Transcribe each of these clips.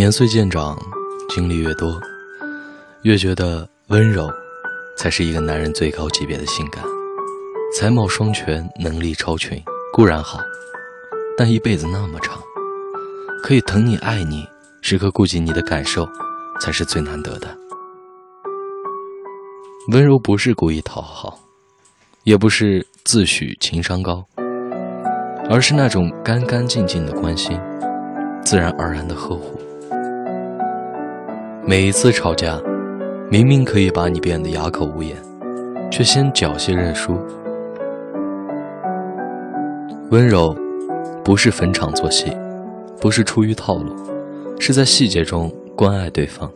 年岁渐长，经历越多，越觉得温柔才是一个男人最高级别的性感。才貌双全，能力超群固然好，但一辈子那么长，可以疼你爱你，时刻顾及你的感受，才是最难得的。温柔不是故意讨好，也不是自诩情商高，而是那种干干净净的关心，自然而然的呵护。每一次吵架，明明可以把你变得哑口无言，却先缴械认输。温柔，不是逢场作戏，不是出于套路，是在细节中关爱对方，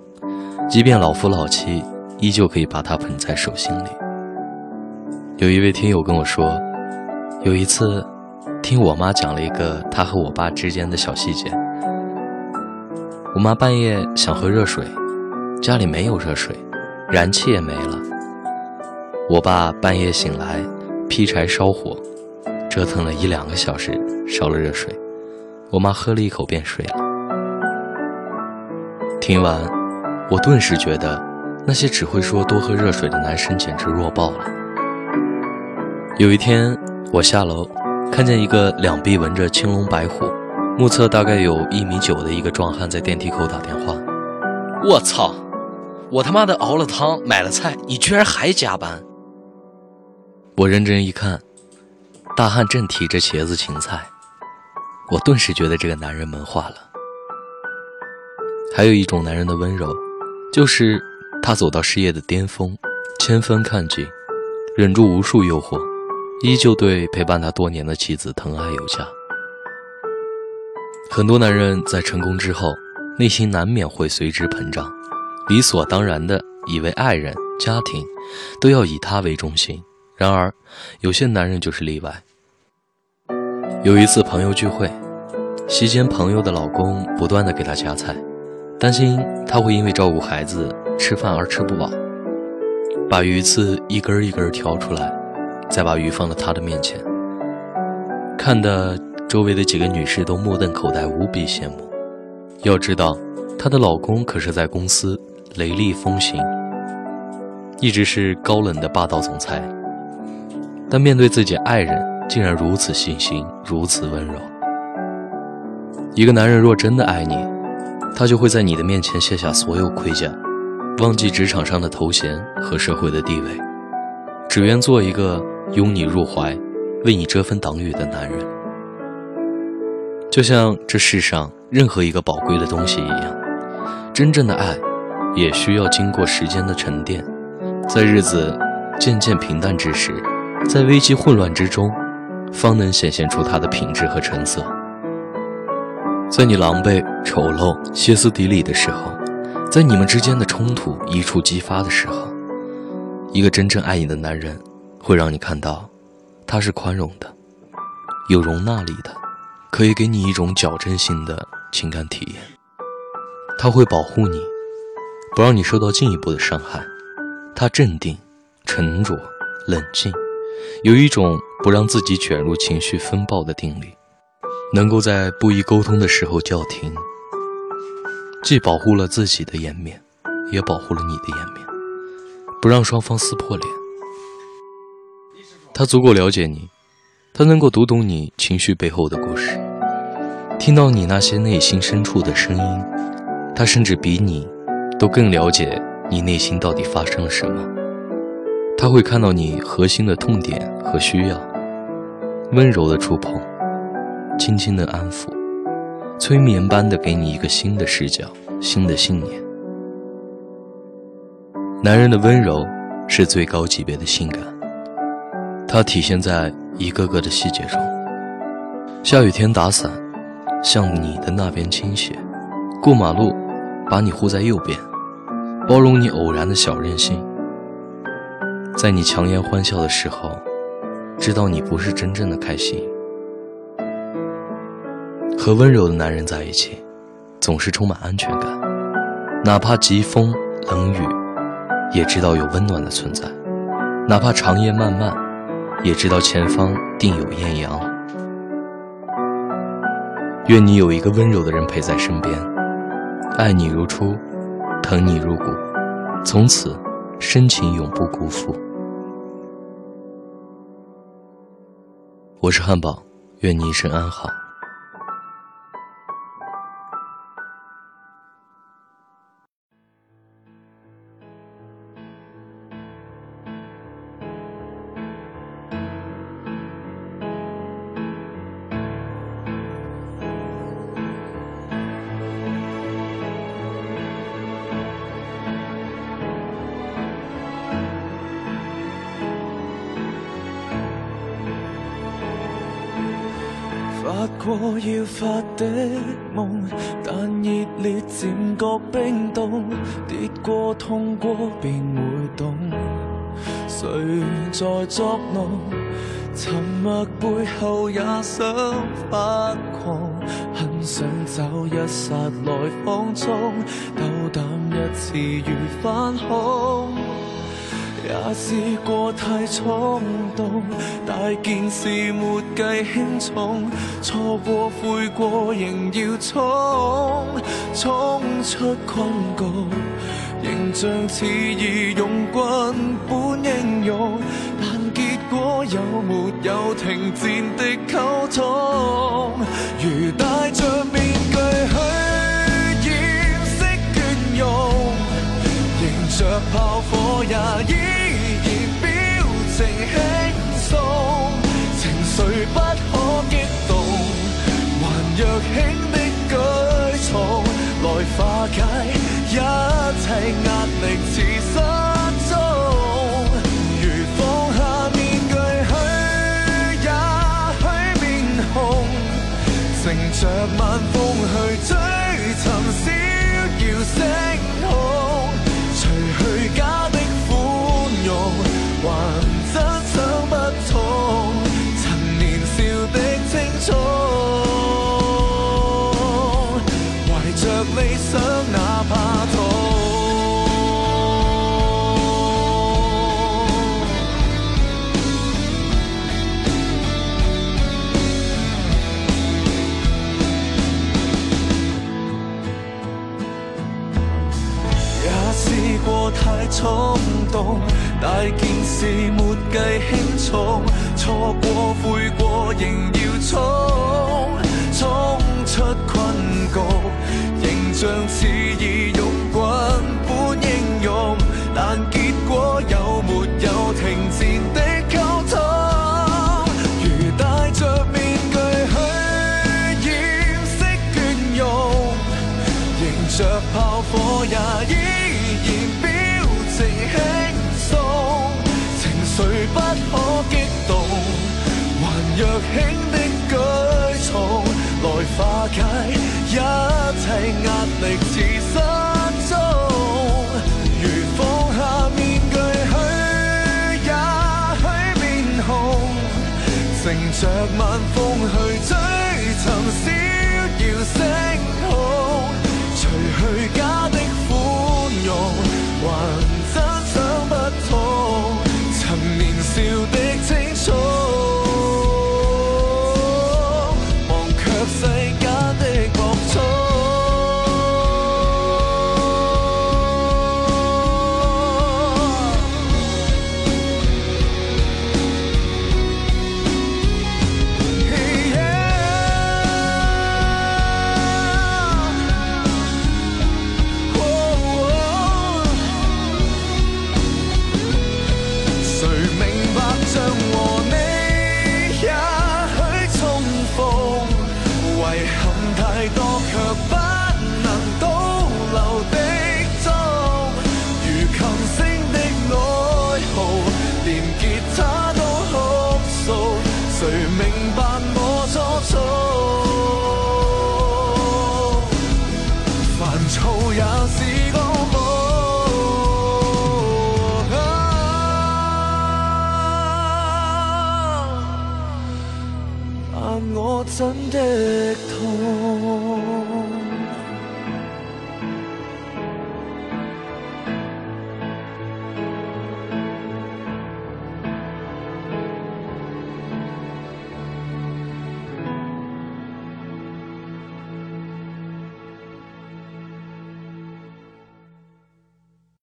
即便老夫老妻。依旧可以把它捧在手心里。有一位听友跟我说，有一次听我妈讲了一个她和我爸之间的小细节。我妈半夜想喝热水，家里没有热水，燃气也没了。我爸半夜醒来，劈柴烧火，折腾了一两个小时，烧了热水。我妈喝了一口便睡了。听完，我顿时觉得。那些只会说多喝热水的男生简直弱爆了。有一天，我下楼，看见一个两臂纹着青龙白虎、目测大概有一米九的一个壮汉在电梯口打电话。我操！我他妈的熬了汤买了菜，你居然还加班！我认真一看，大汉正提着茄子芹菜，我顿时觉得这个男人萌化了。还有一种男人的温柔，就是。他走到事业的巅峰，千分看尽，忍住无数诱惑，依旧对陪伴他多年的妻子疼爱有加。很多男人在成功之后，内心难免会随之膨胀，理所当然的以为爱人、家庭都要以他为中心。然而，有些男人就是例外。有一次朋友聚会，席间朋友的老公不断的给他夹菜，担心他会因为照顾孩子。吃饭而吃不饱，把鱼刺一根一根挑出来，再把鱼放到她的面前，看得周围的几个女士都目瞪口呆，无比羡慕。要知道，她的老公可是在公司雷厉风行，一直是高冷的霸道总裁，但面对自己爱人，竟然如此细心，如此温柔。一个男人若真的爱你，他就会在你的面前卸下所有盔甲。忘记职场上的头衔和社会的地位，只愿做一个拥你入怀、为你遮风挡雨的男人。就像这世上任何一个宝贵的东西一样，真正的爱也需要经过时间的沉淀，在日子渐渐平淡之时，在危机混乱之中，方能显现出它的品质和成色。在你狼狈、丑陋、歇斯底里的时候。在你们之间的冲突一触即发的时候，一个真正爱你的男人，会让你看到，他是宽容的，有容纳力的，可以给你一种矫正性的情感体验。他会保护你，不让你受到进一步的伤害。他镇定、沉着、冷静，有一种不让自己卷入情绪风暴的定力，能够在不宜沟通的时候叫停。既保护了自己的颜面，也保护了你的颜面，不让双方撕破脸。他足够了解你，他能够读懂你情绪背后的故事，听到你那些内心深处的声音。他甚至比你都更了解你内心到底发生了什么。他会看到你核心的痛点和需要，温柔的触碰，轻轻的安抚。催眠般的给你一个新的视角、新的信念。男人的温柔是最高级别的性感，它体现在一个个的细节中。下雨天打伞，向你的那边倾斜；过马路，把你护在右边，包容你偶然的小任性。在你强颜欢笑的时候，知道你不是真正的开心。和温柔的男人在一起，总是充满安全感。哪怕疾风冷雨，也知道有温暖的存在；哪怕长夜漫漫，也知道前方定有艳阳。愿你有一个温柔的人陪在身边，爱你如初，疼你入骨，从此深情永不辜负。我是汉堡，愿你一生安好。发过要发的梦，但热烈渐觉冰冻，跌过痛过便会懂，谁在作弄？沉默背后也想发狂，很想找一刹来放纵，斗胆一次如反恐。也试过太冲动，大件事没计轻重，错过悔过仍要冲，冲出困局，形象似义勇军般英勇，但结果有没有停战的沟通？如戴着面具去着炮火也依然表情轻松，情绪不可激动，还若轻的举措来化解一切压力似失踪，如放下面具去，也许面红，乘着晚风去追寻。过太冲动，大件事没计轻重，错过悔过仍要冲，冲出困局。仍像似若轻的举重来化解。一切压力似失踪，如放下面具去，也许面红，乘着晚风去追寻